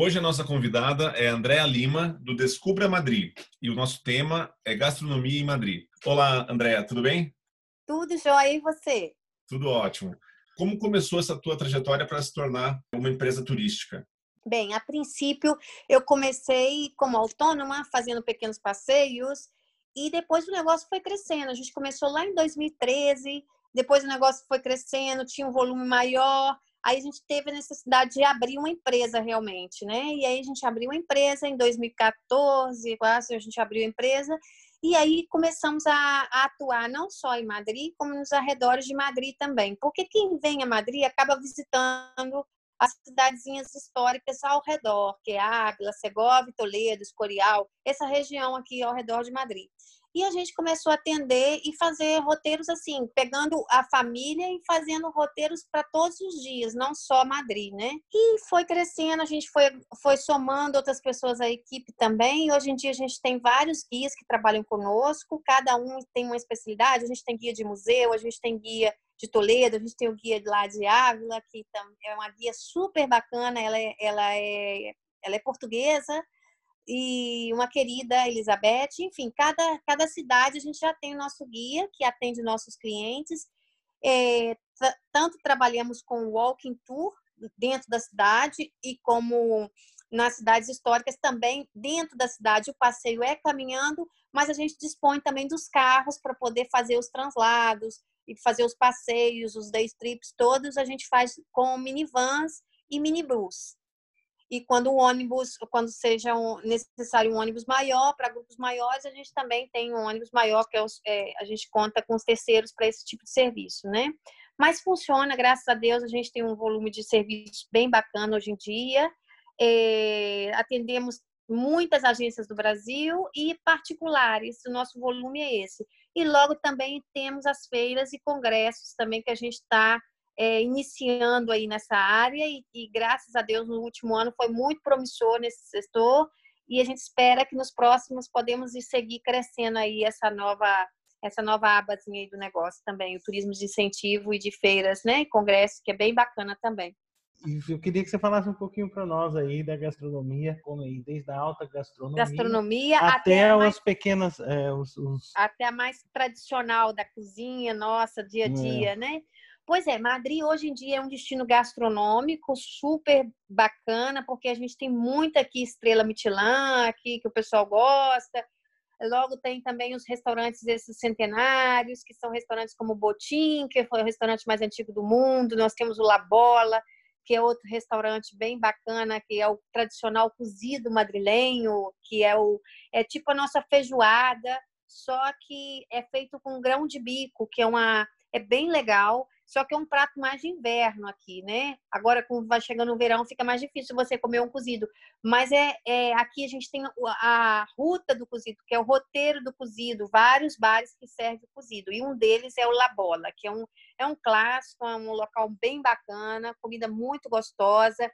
Hoje a nossa convidada é Andréa Lima, do Descubra Madrid, e o nosso tema é gastronomia em Madrid. Olá, Andréa, tudo bem? Tudo jóia, e você? Tudo ótimo. Como começou essa tua trajetória para se tornar uma empresa turística? Bem, a princípio eu comecei como autônoma, fazendo pequenos passeios, e depois o negócio foi crescendo. A gente começou lá em 2013, depois o negócio foi crescendo, tinha um volume maior, Aí a gente teve a necessidade de abrir uma empresa realmente, né? E aí a gente abriu uma empresa em 2014, quase a gente abriu a empresa. E aí começamos a, a, atuar não só em Madrid, como nos arredores de Madrid também. Porque quem vem a Madrid acaba visitando as cidadezinhas históricas ao redor, que é Águila, Segovia, Toledo, Escorial, essa região aqui ao redor de Madrid. E a gente começou a atender e fazer roteiros assim, pegando a família e fazendo roteiros para todos os dias, não só Madrid, né? E foi crescendo, a gente foi, foi somando outras pessoas à equipe também. Hoje em dia a gente tem vários guias que trabalham conosco, cada um tem uma especialidade. A gente tem guia de museu, a gente tem guia de Toledo, a gente tem o guia lá de Ávila, que é uma guia super bacana, ela é, ela é, ela é portuguesa, e uma querida Elizabeth, enfim, cada, cada cidade a gente já tem o nosso guia que atende nossos clientes. É, tanto trabalhamos com walking tour dentro da cidade e como nas cidades históricas também dentro da cidade o passeio é caminhando, mas a gente dispõe também dos carros para poder fazer os translados e fazer os passeios, os day trips todos a gente faz com minivans e minibus e quando o ônibus, quando seja um, necessário um ônibus maior para grupos maiores, a gente também tem um ônibus maior que é, os, é a gente conta com os terceiros para esse tipo de serviço, né? Mas funciona, graças a Deus, a gente tem um volume de serviço bem bacana hoje em dia. É, atendemos muitas agências do Brasil e particulares, o nosso volume é esse. E logo também temos as feiras e congressos também que a gente está é, iniciando aí nessa área e, e, graças a Deus no último ano foi muito promissor nesse setor e a gente espera que nos próximos podemos ir seguir crescendo aí essa nova essa nova abazinha aí do negócio também, o turismo de incentivo e de feiras, né, e congresso, que é bem bacana também. Eu queria que você falasse um pouquinho para nós aí da gastronomia, como aí, desde a alta gastronomia, gastronomia até, até as pequenas, é, os, os... até a mais tradicional da cozinha nossa, dia a é. dia, é. né? Pois é, Madrid hoje em dia é um destino gastronômico super bacana, porque a gente tem muita aqui estrela Michelin, aqui que o pessoal gosta. Logo tem também os restaurantes esses centenários, que são restaurantes como o Botim, que foi o restaurante mais antigo do mundo. Nós temos o La Bola, que é outro restaurante bem bacana, que é o tradicional cozido madrilenho, que é o é tipo a nossa feijoada, só que é feito com grão de bico, que é uma é bem legal. Só que é um prato mais de inverno aqui, né? Agora, como vai chegando o verão, fica mais difícil você comer um cozido. Mas é, é aqui a gente tem a ruta do cozido, que é o roteiro do cozido, vários bares que servem cozido. E um deles é o La Bola, que é um, é um clássico, é um local bem bacana, comida muito gostosa.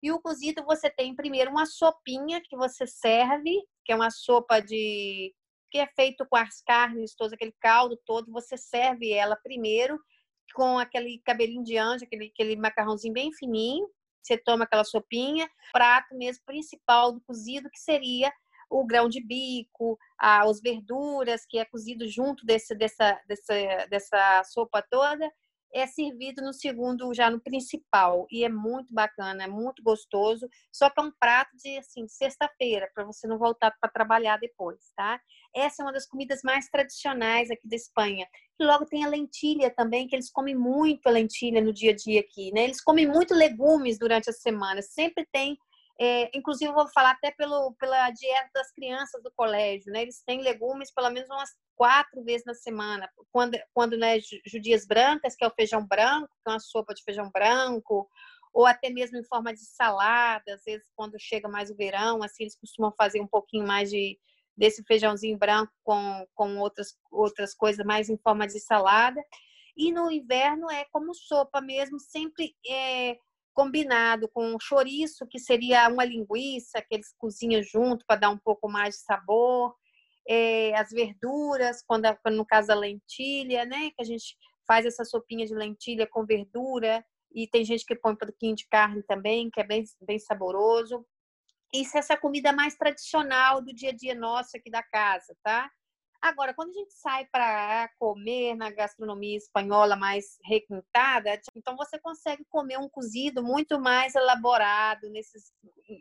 E o cozido você tem primeiro uma sopinha que você serve, que é uma sopa de que é feito com as carnes, todo aquele caldo todo, você serve ela primeiro com aquele cabelinho de anjo, aquele, aquele macarrãozinho bem fininho. Você toma aquela sopinha, prato mesmo principal do cozido, que seria o grão de bico, as verduras, que é cozido junto desse, dessa, dessa, dessa sopa toda, é servido no segundo, já no principal. E é muito bacana, é muito gostoso. Só que é um prato de, assim, sexta-feira, para você não voltar para trabalhar depois, tá? Essa é uma das comidas mais tradicionais aqui da Espanha. E logo tem a lentilha também, que eles comem muito a lentilha no dia a dia aqui, né? Eles comem muito legumes durante a semana. Sempre tem é, inclusive, vou falar até pelo, pela dieta das crianças do colégio, né? Eles têm legumes pelo menos umas quatro vezes na semana. Quando, quando né, judias brancas, que é o feijão branco, que é uma sopa de feijão branco, ou até mesmo em forma de salada. Às vezes, quando chega mais o verão, assim, eles costumam fazer um pouquinho mais de, desse feijãozinho branco com, com outras, outras coisas mais em forma de salada. E no inverno é como sopa mesmo, sempre é, combinado com chouriço, que seria uma linguiça que eles cozinham junto para dar um pouco mais de sabor. É, as verduras, quando, no caso a lentilha, né? Que a gente faz essa sopinha de lentilha com verdura. E tem gente que põe um pouquinho de carne também, que é bem, bem saboroso. Isso é essa comida mais tradicional do dia a dia nosso aqui da casa, tá? Agora, quando a gente sai para comer na gastronomia espanhola mais requintada, então você consegue comer um cozido muito mais elaborado, nesses,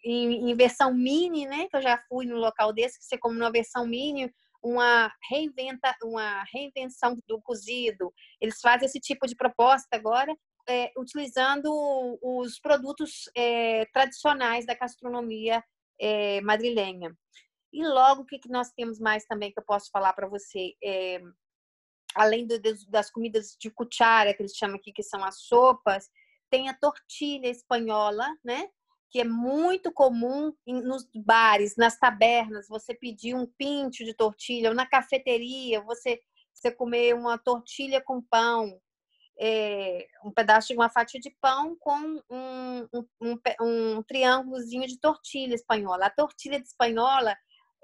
em, em, versão mini, né? Que eu já fui no local desse, que você come numa versão mini, uma, reinventa, uma reinvenção do cozido. Eles fazem esse tipo de proposta agora, é, utilizando os produtos é, tradicionais da gastronomia é, madrilenha. E logo, o que, que nós temos mais também que eu posso falar para você? É, além do, das comidas de cuchara, que eles chamam aqui, que são as sopas, tem a tortilha espanhola, né? Que é muito comum nos bares, nas tabernas, você pedir um pincho de tortilha, ou na cafeteria, você, você comer uma tortilha com pão, é, um pedaço de uma fatia de pão com um, um, um, um triângulozinho de tortilha espanhola. A tortilha de espanhola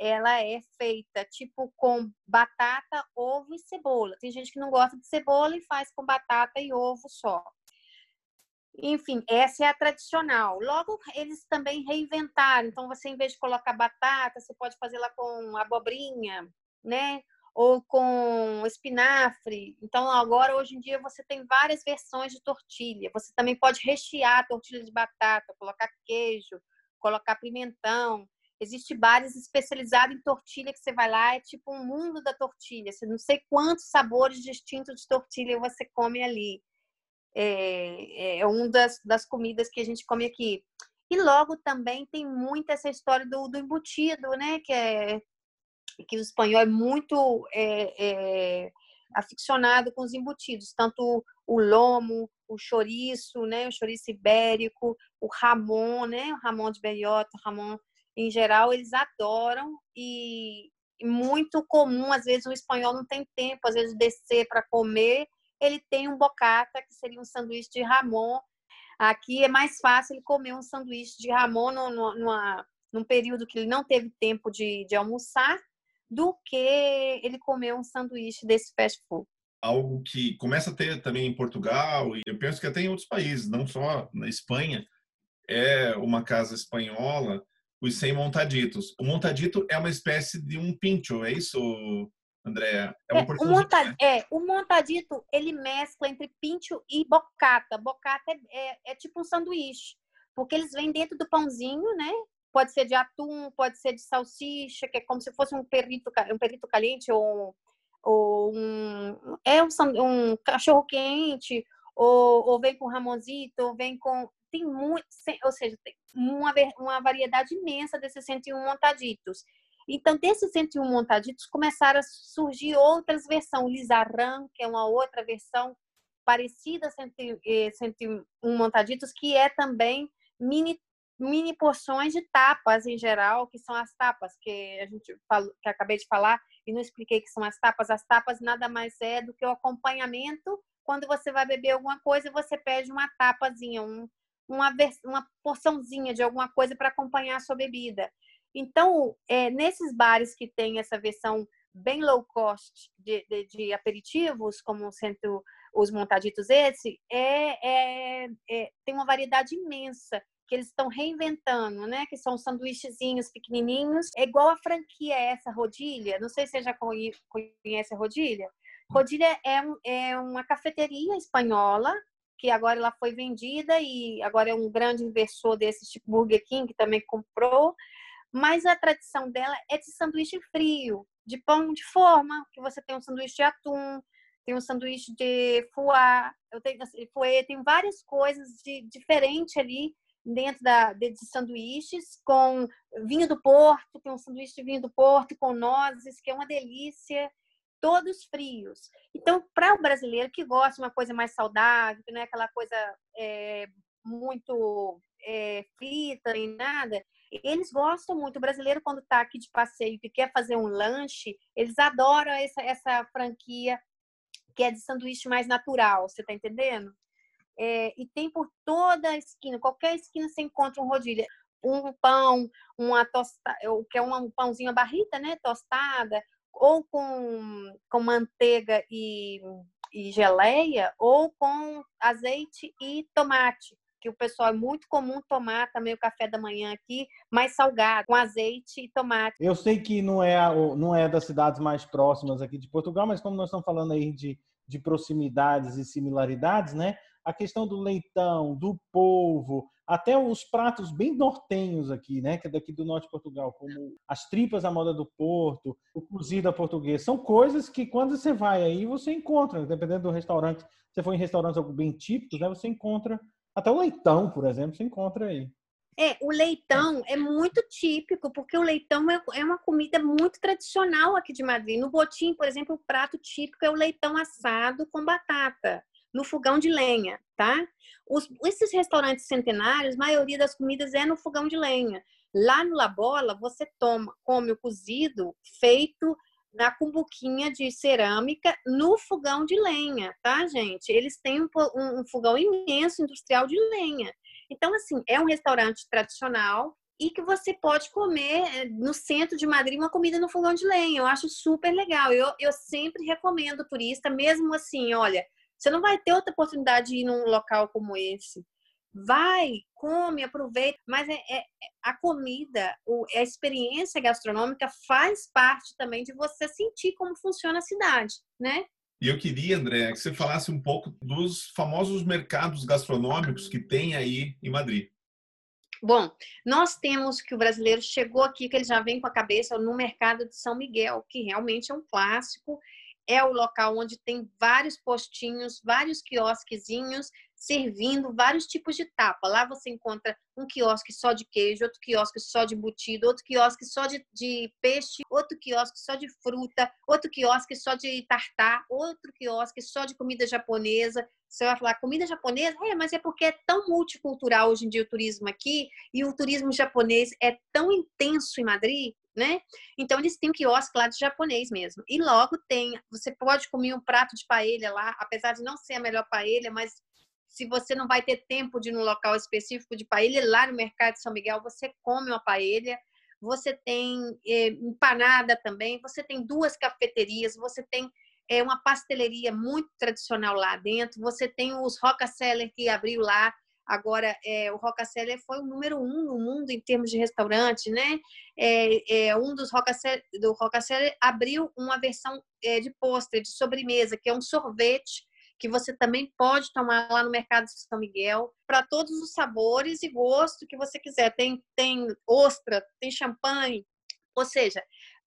ela é feita tipo com batata, ovo e cebola. Tem gente que não gosta de cebola e faz com batata e ovo só. Enfim, essa é a tradicional. Logo, eles também reinventaram. Então, você, em vez de colocar batata, você pode fazer lá com abobrinha, né? Ou com espinafre. Então, agora, hoje em dia, você tem várias versões de tortilha. Você também pode rechear a tortilha de batata, colocar queijo, colocar pimentão. Existe bares especializados em tortilha que você vai lá, é tipo um mundo da tortilha. Você não sei quantos sabores distintos de tortilha você come ali. É, é uma das, das comidas que a gente come aqui. E logo também tem muito essa história do, do embutido, né? Que é que o espanhol é muito é, é, aficionado com os embutidos, tanto o lomo, o chouriço, né? O chouriço ibérico, o ramon, né? O ramon de beiota, o ramon em geral, eles adoram e, muito comum, às vezes o espanhol não tem tempo, às vezes descer para comer, ele tem um bocata, que seria um sanduíche de ramon. Aqui é mais fácil ele comer um sanduíche de ramon no, no, numa, num período que ele não teve tempo de, de almoçar, do que ele comer um sanduíche desse fast food. Algo que começa a ter também em Portugal, e eu penso que até em outros países, não só na Espanha, é uma casa espanhola os 100 montaditos. O montadito é uma espécie de um pincho, é isso, Andréa? É, é, né? é, o montadito, ele mescla entre pincho e bocata. Bocata é, é, é, tipo um sanduíche, porque eles vêm dentro do pãozinho, né? Pode ser de atum, pode ser de salsicha, que é como se fosse um perrito, um perrito caliente ou, ou um, é um, um cachorro quente, ou, ou vem com ramonzito, ou vem com tem muito, ou seja, tem uma, uma variedade imensa desses 101 montaditos. Então, desses 101 montaditos, começaram a surgir outras versões. Lizarran, que é uma outra versão parecida a 101 montaditos, que é também mini, mini porções de tapas em geral, que são as tapas que a gente falou, que acabei de falar e não expliquei que são as tapas. As tapas nada mais é do que o acompanhamento. Quando você vai beber alguma coisa, você pede uma tapazinha, um, uma, uma porçãozinha de alguma coisa para acompanhar a sua bebida. Então, é, nesses bares que tem essa versão bem low cost de, de, de aperitivos, como sendo os montaditos esse, é, é, é, tem uma variedade imensa que eles estão reinventando, né? Que são sanduíchezinhos pequenininhos. É igual a franquia essa, Rodilha. Não sei se você já conhece a Rodilha. Rodilha é, é uma cafeteria espanhola que agora ela foi vendida e agora é um grande inversor desse tipo Burger King, que também comprou. Mas a tradição dela é de sanduíche frio, de pão de forma, que você tem um sanduíche de atum, tem um sanduíche de foie, eu tenho assim, tem várias coisas de diferente ali dentro da, de, de sanduíches, com vinho do Porto, tem um sanduíche de vinho do Porto com nozes, que é uma delícia todos frios. Então, para o brasileiro que gosta de uma coisa mais saudável, que não é aquela coisa é, muito é, frita nem nada, Eles gostam muito. O brasileiro, quando está aqui de passeio e quer fazer um lanche, eles adoram essa, essa franquia que é de sanduíche mais natural, você está entendendo? É, e tem por toda a esquina, qualquer esquina você encontra um rodízio. Um pão, uma tostada, que é um pãozinho à barrita, né? Tostada, ou com, com manteiga e, e geleia, ou com azeite e tomate que o pessoal é muito comum tomar também o café da manhã aqui, mais salgado, com azeite e tomate. Eu sei que não é, não é das cidades mais próximas aqui de Portugal, mas como nós estamos falando aí de, de proximidades e similaridades, né? A questão do leitão, do polvo, até os pratos bem nortenhos aqui, né? Que é daqui do norte de Portugal, como as tripas à moda do Porto, o cozido à portuguesa, são coisas que quando você vai aí você encontra, dependendo do restaurante. Se você for em restaurantes bem típicos, né? Você encontra até o leitão, por exemplo, se encontra aí. É, o leitão é muito típico, porque o leitão é, é uma comida muito tradicional aqui de Madrid. No Botim, por exemplo, o prato típico é o leitão assado com batata, no fogão de lenha, tá? Os, esses restaurantes centenários, a maioria das comidas é no fogão de lenha. Lá no La Bola, você toma, come o cozido feito na cumbuquinha de cerâmica no fogão de lenha, tá, gente? Eles têm um, um, um, fogão imenso industrial de lenha. Então, assim, é um restaurante tradicional e que você pode comer eh, no centro de Madrid uma comida no fogão de lenha. Eu acho super legal. Eu, eu sempre recomendo turista, mesmo assim, olha, você não vai ter outra oportunidade de ir num local como esse vai, come, aproveita, mas é, é, a comida, o, a experiência gastronômica faz parte também de você sentir como funciona a cidade, né? E eu queria, André, que você falasse um pouco dos famosos mercados gastronômicos que tem aí em Madrid. Bom, nós temos que o brasileiro chegou aqui, que ele já vem com a cabeça no mercado de São Miguel, que realmente é um clássico. É o local onde tem vários postinhos, vários quiosquezinhos servindo vários tipos de tapa. Lá você encontra um quiosque só de queijo, outro quiosque só de embutido, outro quiosque só de, de peixe, outro quiosque só de fruta, outro quiosque só de tartar, outro quiosque só de comida japonesa. Você vai falar comida japonesa? É, mas é porque é tão multicultural hoje em dia o turismo aqui e o turismo japonês é tão intenso em Madrid né? Então eles têm um quiosque lá de japonês mesmo. E logo tem, você pode comer um prato de paella lá, apesar de não ser a melhor paella, mas se você não vai ter tempo de ir num local específico de paella, lá no mercado de São Miguel você come uma paella, você tem é, empanada também, você tem duas cafeterias, você tem é, uma pasteleria muito tradicional lá dentro, você tem os Rockefeller que abriu lá, agora é, o Rockefeller foi o número um no mundo em termos de restaurante, né? É, é um dos Rockefeller, do Rockefeller abriu uma versão é, de pôster, de sobremesa, que é um sorvete que você também pode tomar lá no Mercado de São Miguel, para todos os sabores e gosto que você quiser. Tem, tem ostra, tem champanhe, ou seja,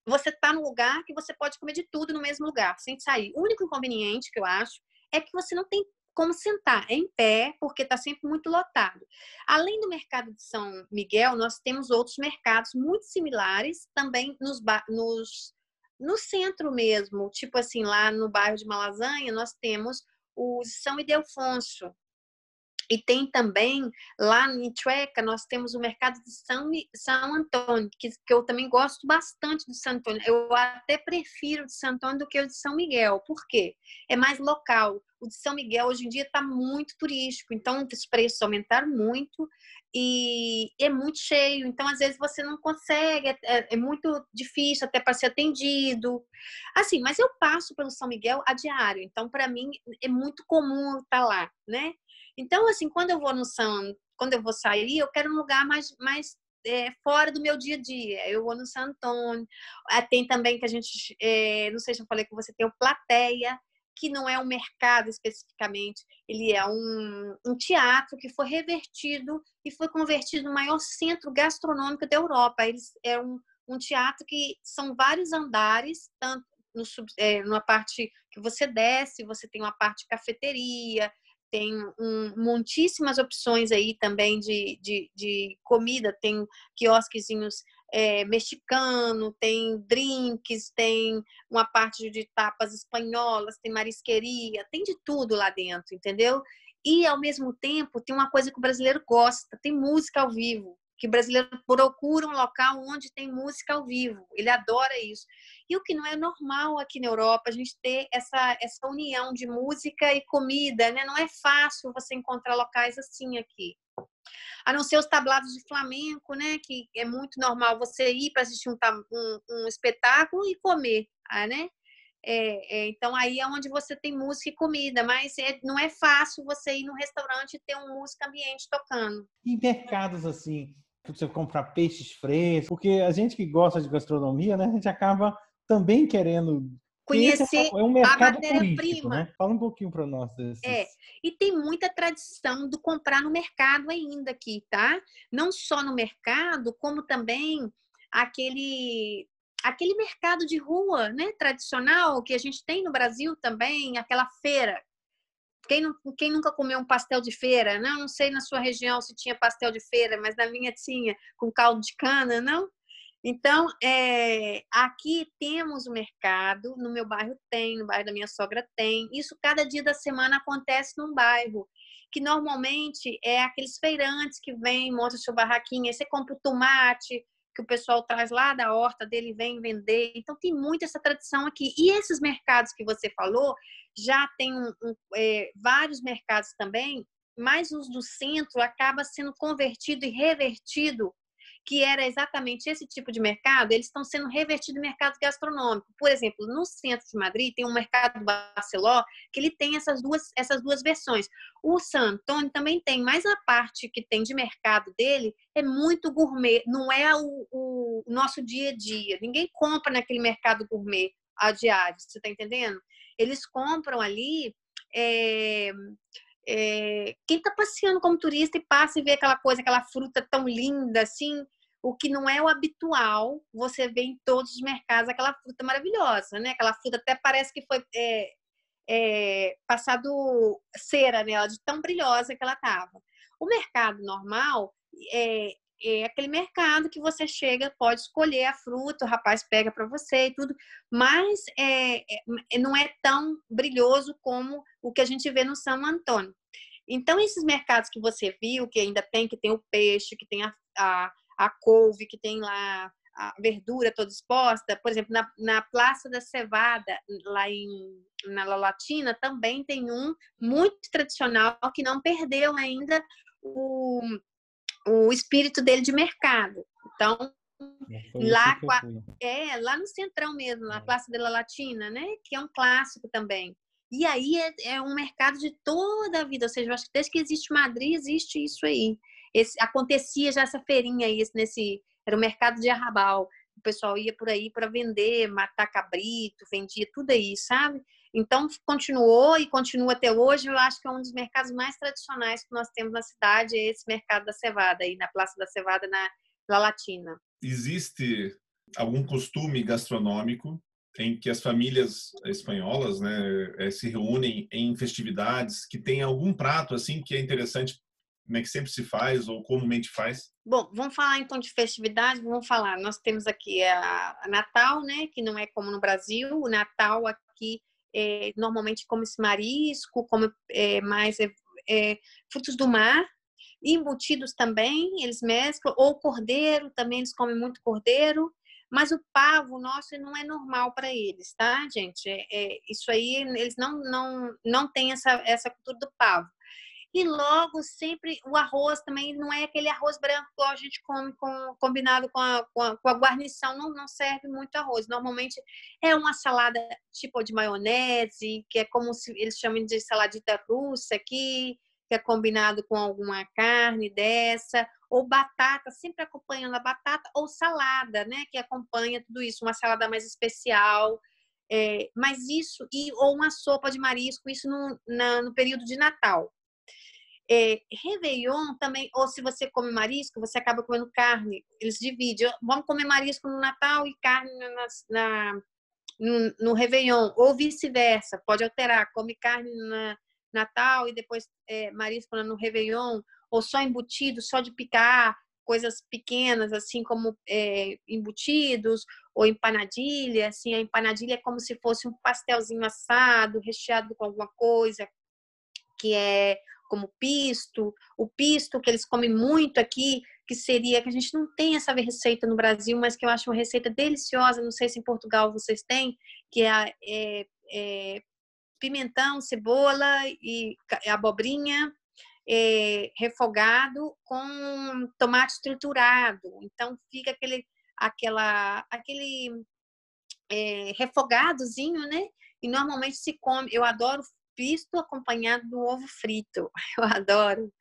você está no lugar que você pode comer de tudo no mesmo lugar, sem sair. O único inconveniente que eu acho é que você não tem como sentar em pé, porque está sempre muito lotado. Além do mercado de São Miguel, nós temos outros mercados muito similares também nos, nos no centro mesmo, tipo assim, lá no bairro de Malasanha, nós temos o São Ildefonso. E tem também, lá em Chueca, nós temos o mercado de São, São Antônio, que, que eu também gosto bastante de São Antônio. Eu até prefiro o de São Antônio do que o de São Miguel. Por quê? É mais local. O de São Miguel, hoje em dia, está muito turístico. Então, os preços aumentaram muito e é muito cheio, então às vezes você não consegue, é, é, é muito difícil até para ser atendido. Assim, mas eu passo pelo São Miguel a diário, então para mim é muito comum estar lá, né? Então, assim, quando eu vou no São, quando eu vou sair, eu quero um lugar mais, mais é, fora do meu dia a dia. Eu vou no São Antônio. Ah, tem também que a gente, é, não sei se eu falei com você, tem o Plateia, que não é um mercado especificamente, ele é um, um teatro que foi revertido e foi convertido no maior centro gastronômico da Europa. Eles é um, um teatro que são vários andares, tanto no, é, numa parte que você desce, você tem uma parte de cafeteria, tem um, muitíssimas opções aí também de, de, de comida, tem quiosquezinhos é, mexicano, tem drinks, tem uma parte de tapas espanholas, tem marisqueria, tem de tudo lá dentro, entendeu? E ao mesmo tempo tem uma coisa que o brasileiro gosta, tem música ao vivo. Que o brasileiro procura um local onde tem música ao vivo. Ele adora isso. E o que não é normal aqui na Europa, a gente ter essa, essa união de música e comida, né? Não é fácil você encontrar locais assim aqui. A não ser os tablados de flamenco, né? Que é muito normal você ir para assistir um, um, um, espetáculo e comer, ah, né? É, é, então aí é onde você tem música e comida, mas é, não é fácil você ir no restaurante e ter uma música ambiente tocando. E mercados assim, você comprar peixes frescos, porque a gente que gosta de gastronomia, né, a gente acaba também querendo conhecer é um mercado a matéria-prima. Né? Fala um pouquinho para nós desses. É, e tem muita tradição do comprar no mercado ainda aqui, tá? Não só no mercado, como também aquele aquele mercado de rua, né, tradicional que a gente tem no Brasil também, aquela feira quem, não, quem nunca comeu um pastel de feira? Não, não sei na sua região se tinha pastel de feira, mas na minha tinha, com caldo de cana, não? Então, é, aqui temos o mercado, no meu bairro tem, no bairro da minha sogra tem. Isso cada dia da semana acontece num bairro, que normalmente é aqueles feirantes que vêm, montam barraquinho, aí você compra o tomate, que o pessoal traz lá da horta dele vem vender. Então tem muito essa tradição aqui. E esses mercados que você falou, já tem um, um, é, vários mercados também, mas os do centro acaba sendo convertido e revertido, que era exatamente esse tipo de mercado, eles estão sendo revertidos em mercado gastronômico. Por exemplo, no centro de Madrid tem um mercado Barceló que ele tem essas duas, essas duas versões. O San também tem, mas a parte que tem de mercado dele é muito gourmet, não é o, o nosso dia a dia. Ninguém compra naquele mercado gourmet a diário, você está entendendo? Eles compram ali. É, é, quem está passeando como turista e passa e vê aquela coisa, aquela fruta tão linda assim, o que não é o habitual, você vê em todos os mercados aquela fruta maravilhosa, né? Aquela fruta até parece que foi é, é, passado cera nela, de tão brilhosa que ela estava. O mercado normal é, é aquele mercado que você chega, pode escolher a fruta, o rapaz pega para você e tudo, mas é, é, não é tão brilhoso como o que a gente vê no São Antônio. Então, esses mercados que você viu, que ainda tem, que tem o peixe, que tem a, a, a couve, que tem lá a verdura toda exposta, por exemplo, na, na Praça da Cevada, lá em, na La Latina, também tem um muito tradicional que não perdeu ainda o, o espírito dele de mercado. Então, lá, é, lá no centrão mesmo, na é. Praça da Latina, né? Que é um clássico também. E aí é, é, um mercado de toda a vida, ou seja, eu acho que desde que existe Madrid, existe isso aí. Esse, acontecia já essa feirinha aí, nesse, era o mercado de arrabal. O pessoal ia por aí para vender, matar cabrito, vendia tudo aí, sabe? Então, continuou e continua até hoje. Eu acho que é um dos mercados mais tradicionais que nós temos na cidade, é esse mercado da cevada, aí na Praça da Cevada, na La Latina. Existe algum costume gastronômico em que as famílias espanholas né, eh, se reúnem em festividades, que tem algum prato assim que é interessante, né, que sempre se faz ou comumente faz? Bom, vamos falar então de festividade, vamos falar. Nós temos aqui a, a Natal, né, que não é como no Brasil. O Natal aqui é, normalmente come-se marisco, come é, mais é, é, frutos do mar, embutidos também, eles mesclam, ou cordeiro, também eles comem muito cordeiro, mas o pavo nosso não é normal para eles, tá, gente? É, é, isso aí, eles não, não, não têm essa, essa cultura do pavo. E logo, sempre, o arroz também não é aquele arroz branco que a gente come com, combinado com a, com a, com a guarnição, não, não serve muito arroz. Normalmente é uma salada tipo de maionese, que é como se eles chamam de saladita russa aqui, que é combinado com alguma carne dessa, ou batata, sempre acompanhando a batata, ou salada, né, que acompanha tudo isso, uma salada mais especial. É, mas isso, e, ou uma sopa de marisco, isso no, na, no período de Natal. É, Réveillon também, ou se você come marisco, você acaba comendo carne. Eles dividem. Vamos comer marisco no Natal e carne na, na no, no Réveillon. Ou vice-versa, pode alterar. Come carne no Natal e depois é, marisco no Réveillon. Ou só embutido, só de picar, coisas pequenas, assim como é, embutidos ou empanadilha. Assim, a empanadilha é como se fosse um pastelzinho assado, recheado com alguma coisa, que é como pisto, o pisto que eles comem muito aqui, que seria que a gente não tem essa receita no Brasil, mas que eu acho uma receita deliciosa. Não sei se em Portugal vocês têm, que é, é, é pimentão, cebola e abobrinha é, refogado com tomate triturado. Então fica aquele, aquela, aquele é, refogadozinho, né? E normalmente se come. Eu adoro pisto acompanhado do ovo frito. Eu adoro.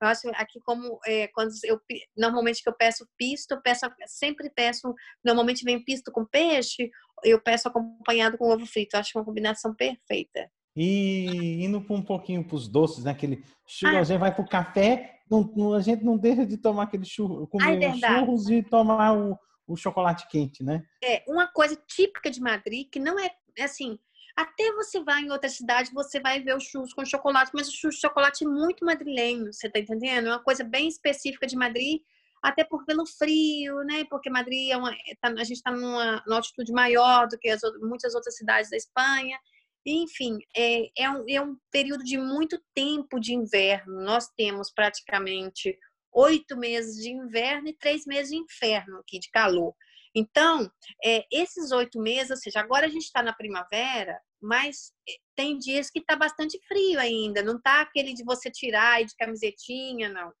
Eu acho aqui como é, quando eu normalmente que eu peço pisto, eu peço sempre peço, normalmente vem pisto com peixe, eu peço acompanhado com ovo frito. Eu acho uma combinação perfeita. E indo um pouquinho para os doces, né? Aquele churro, ah. a gente vai para o café, não, não, a gente não deixa de tomar aquele churro, comer Ai, churros e tomar o, o chocolate quente, né? É, uma coisa típica de Madrid, que não é assim, até você vai em outra cidade, você vai ver os churros com chocolate, mas o churros de chocolate é muito madrilenho, você tá entendendo? É uma coisa bem específica de Madrid, até por pelo frio, né? Porque Madrid é uma, tá, a gente está numa, numa altitude maior do que as, muitas outras cidades da Espanha. Enfim, é, é, um, é um período de muito tempo de inverno. Nós temos praticamente oito meses de inverno e três meses de inferno aqui, de calor. Então, é, esses oito meses, ou seja, agora a gente está na primavera, mas é, tem dias que está bastante frio ainda, não está aquele de você tirar e de camisetinha, não.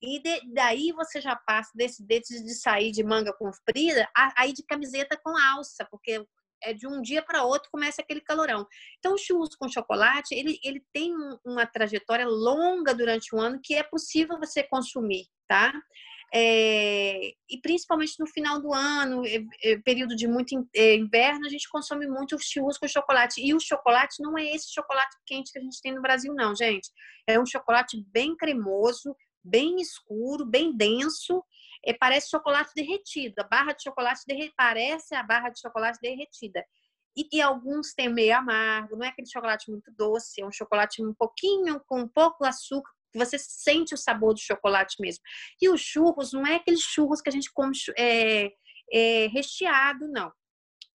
E de, daí você já passa desse, desse de sair de manga comprida, aí de camiseta com alça, porque é de um dia para outro começa aquele calorão. Então, o churros com chocolate, ele, ele tem uma trajetória longa durante o ano que é possível você consumir, tá? É, e principalmente no final do ano, é, período de muito inverno, a gente consome muito churros com chocolate. E o chocolate não é esse chocolate quente que a gente tem no Brasil, não, gente. É um chocolate bem cremoso, bem escuro, bem denso. É, parece chocolate derretido. A barra de chocolate derre... parece a barra de chocolate derretida. E, e, alguns têm meio amargo, não é aquele chocolate muito doce, é um chocolate um pouquinho, com pouco açúcar, que você sente o sabor do chocolate mesmo. E os churros não é aqueles churros que a gente come é, é, recheado, não.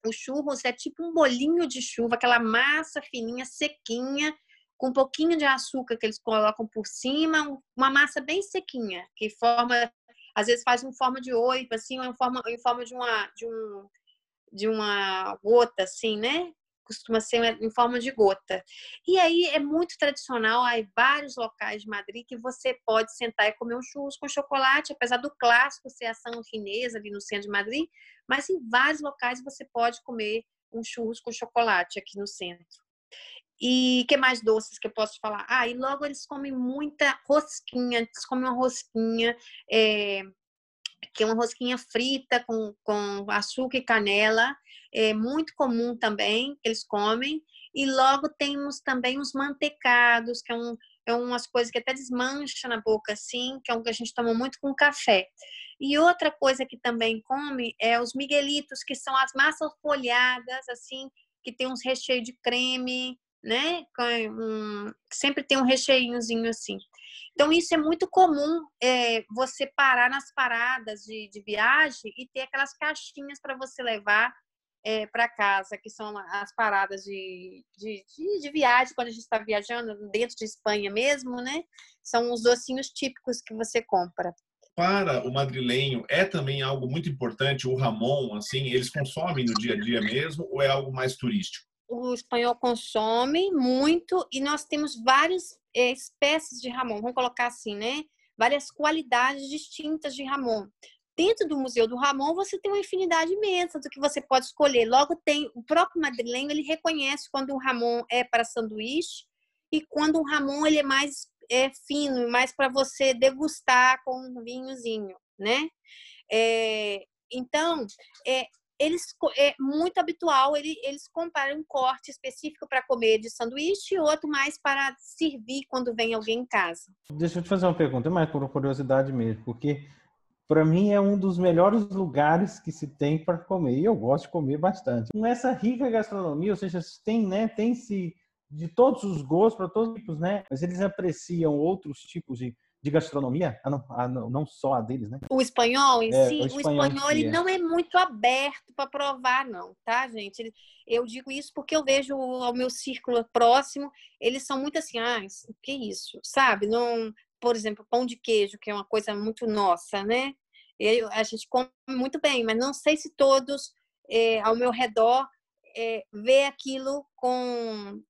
Os churros é tipo um bolinho de chuva, aquela massa fininha, sequinha, com um pouquinho de açúcar que eles colocam por cima, uma massa bem sequinha, que forma, às vezes faz em forma de oito, assim, ou em forma, em forma de uma, de um, de uma gota, assim, né? Costuma ser em forma de gota. E aí é muito tradicional, há vários locais de Madrid que você pode sentar e comer um churros com chocolate, apesar do clássico ser a São Finesa ali no centro de Madrid, mas em vários locais você pode comer um churros com chocolate aqui no centro. E que mais doces que eu posso falar? Ah, e logo eles comem muita rosquinha, eles comem uma rosquinha, é, que é uma rosquinha frita com, com açúcar e canela, é muito comum também que eles comem. E logo temos também os mantecados, que é, um, é umas coisas que até desmancha na boca, assim, que é um que a gente toma muito com café. E outra coisa que também come é os miguelitos, que são as massas folhadas, assim, que tem uns recheios de creme, né? Um, sempre tem um recheinhozinho assim. Então, isso é muito comum é, você parar nas paradas de, de viagem e ter aquelas caixinhas para você levar é, para casa, que são as paradas de, de, de, de viagem, quando a gente está viajando dentro de Espanha mesmo, né? São os docinhos típicos que você compra para o madrilenho é também algo muito importante o ramon assim eles consomem no dia a dia mesmo ou é algo mais turístico o espanhol consome muito e nós temos várias é, espécies de Ramon, vamos colocar assim, né? Várias qualidades distintas de Ramon. Dentro do Museu do Ramon, você tem uma infinidade imensa do que você pode escolher. Logo, tem o próprio madrilenho, ele reconhece quando o Ramon é para sanduíche e quando o Ramon ele é mais é, fino, mais para você degustar com um vinhozinho, né? É, então, é, eles é muito habitual ele, eles comprarem um corte específico para comer de sanduíche e outro mais para servir quando vem alguém em casa. Deixa eu te fazer uma pergunta, mais por curiosidade mesmo, porque para mim é um dos melhores lugares que se tem para comer e eu gosto de comer bastante. Com essa rica gastronomia, ou seja, tem, né, tem se de todos os gostos para todos os tipos, né? Mas eles apreciam outros tipos de de gastronomia, ah, não, ah, não, não, só a deles, né? O espanhol em é, si, o espanhol, o espanhol ele é. não é muito aberto para provar, não, tá, gente? Eu digo isso porque eu vejo ao meu círculo próximo, eles são muito assim, ah, que isso, sabe? Não por exemplo, pão de queijo, que é uma coisa muito nossa, né? Eu, a gente come muito bem, mas não sei se todos é, ao meu redor é, vê aquilo com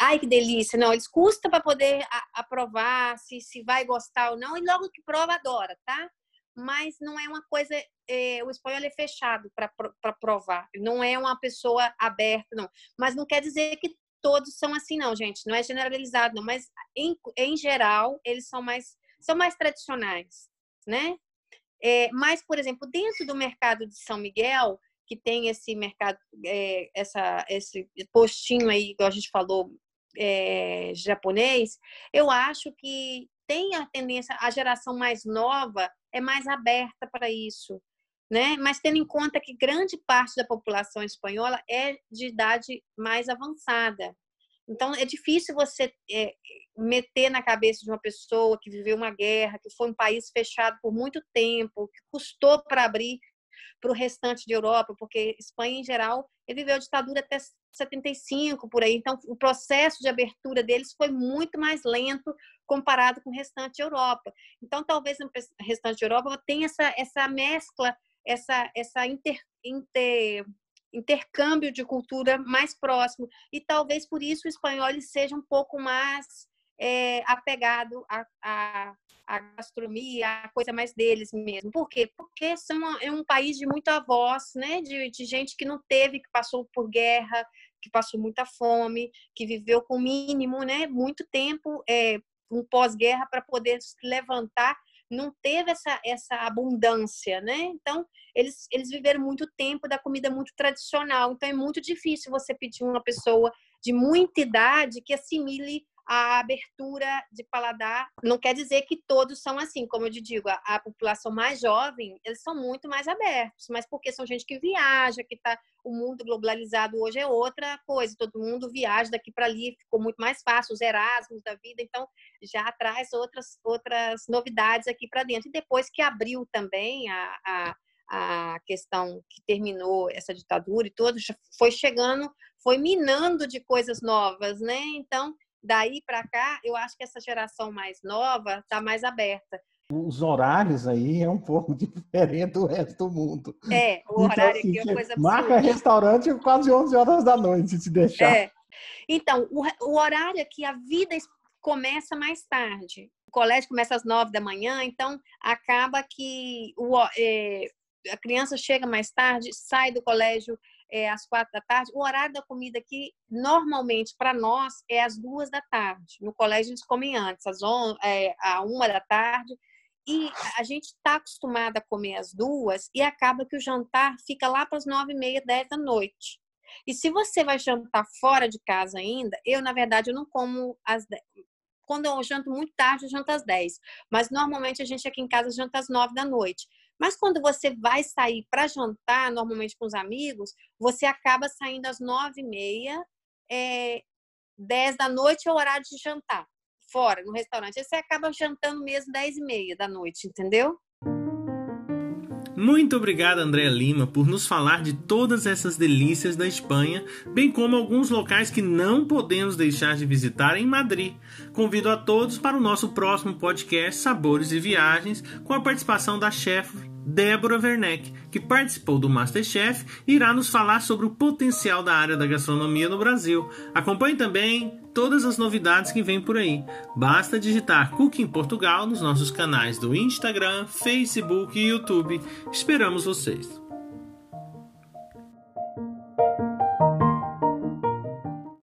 ai que delícia, não, eles custam para poder aprovar se, se vai gostar ou não, e logo que prova, adora, tá? Mas não é uma coisa, é, o espanhol é fechado para provar, não é uma pessoa aberta, não. Mas não quer dizer que todos são assim, não, gente, não é generalizado, não, mas em, em geral, eles são mais, são mais tradicionais, né? É, mas, por exemplo, dentro do mercado de São Miguel, que tem esse mercado, é, essa, esse postinho aí, igual a gente falou, é, japonês, eu acho que tem a tendência, a geração mais nova é mais aberta para isso, né? Mas tendo em conta que grande parte da população espanhola é de idade mais avançada. Então, é difícil você é, meter na cabeça de uma pessoa que viveu uma guerra, que foi um país fechado por muito tempo, que custou para abrir para o restante de Europa, porque Espanha, em geral, ele viveu a ditadura até 75, por aí. Então, o processo de abertura deles foi muito mais lento comparado com o restante da Europa. Então, talvez no restante da Europa tenha essa, essa mescla, essa, essa inter, inter, intercâmbio de cultura mais próximo. E talvez por isso o espanhol seja um pouco mais é, apegado à, à, gastronomia, a coisa mais deles mesmo. Por quê? Porque são, é um país de muita voz, né? De, de gente que não teve, que passou por guerra, que passou muita fome, que viveu com mínimo, né? Muito tempo, é, um pós-guerra para poder se levantar não teve essa, essa abundância, né? Então, eles, eles viveram muito tempo da comida muito tradicional. Então, é muito difícil você pedir uma pessoa de muita idade que assimile a abertura de paladar não quer dizer que todos são assim, como eu te digo, a, a, população mais jovem, eles são muito mais abertos, mas porque são gente que viaja, que tá o mundo globalizado hoje é outra coisa, todo mundo viaja daqui para ali, ficou muito mais fácil, os Erasmus da vida, então já traz outras outras novidades aqui para dentro. E depois que abriu também a, a a questão que terminou essa ditadura e tudo, foi chegando, foi minando de coisas novas, né? Então, daí para cá, eu acho que essa geração mais nova está mais aberta. Os horários aí é um pouco diferente do resto do mundo. É, o então, horário assim, aqui é uma coisa absurda. Marca restaurante quase 11 horas da noite, se deixar. É. Então, o, o horário aqui, a vida começa mais tarde. O colégio começa às 9 da manhã, então acaba que o, é, a criança chega mais tarde, sai do colégio é, às quatro da tarde. O horário da comida aqui, normalmente, para nós, é às duas da tarde. No colégio, eles comem antes, às on, é, à uma da tarde. E a gente está acostumada a comer às duas e acaba que o jantar fica lá para as nove e meia, dez da noite. E se você vai jantar fora de casa ainda, eu, na verdade, eu não como às dez. Quando eu janto muito tarde, eu janto às dez. Mas normalmente a gente aqui em casa janta às nove da noite. Mas quando você vai sair para jantar, normalmente com os amigos, você acaba saindo às nove e meia, é, dez da noite é o horário de jantar, fora, no restaurante. Você acaba jantando mesmo dez e meia da noite, entendeu? Muito obrigado, Andréa Lima, por nos falar de todas essas delícias da Espanha, bem como alguns locais que não podemos deixar de visitar em Madrid. Convido a todos para o nosso próximo podcast Sabores e Viagens, com a participação da chefe Débora Werneck, que participou do Masterchef irá nos falar sobre o potencial da área da gastronomia no Brasil. Acompanhe também todas as novidades que vêm por aí. Basta digitar Cooking Portugal nos nossos canais do Instagram, Facebook e YouTube. Esperamos vocês!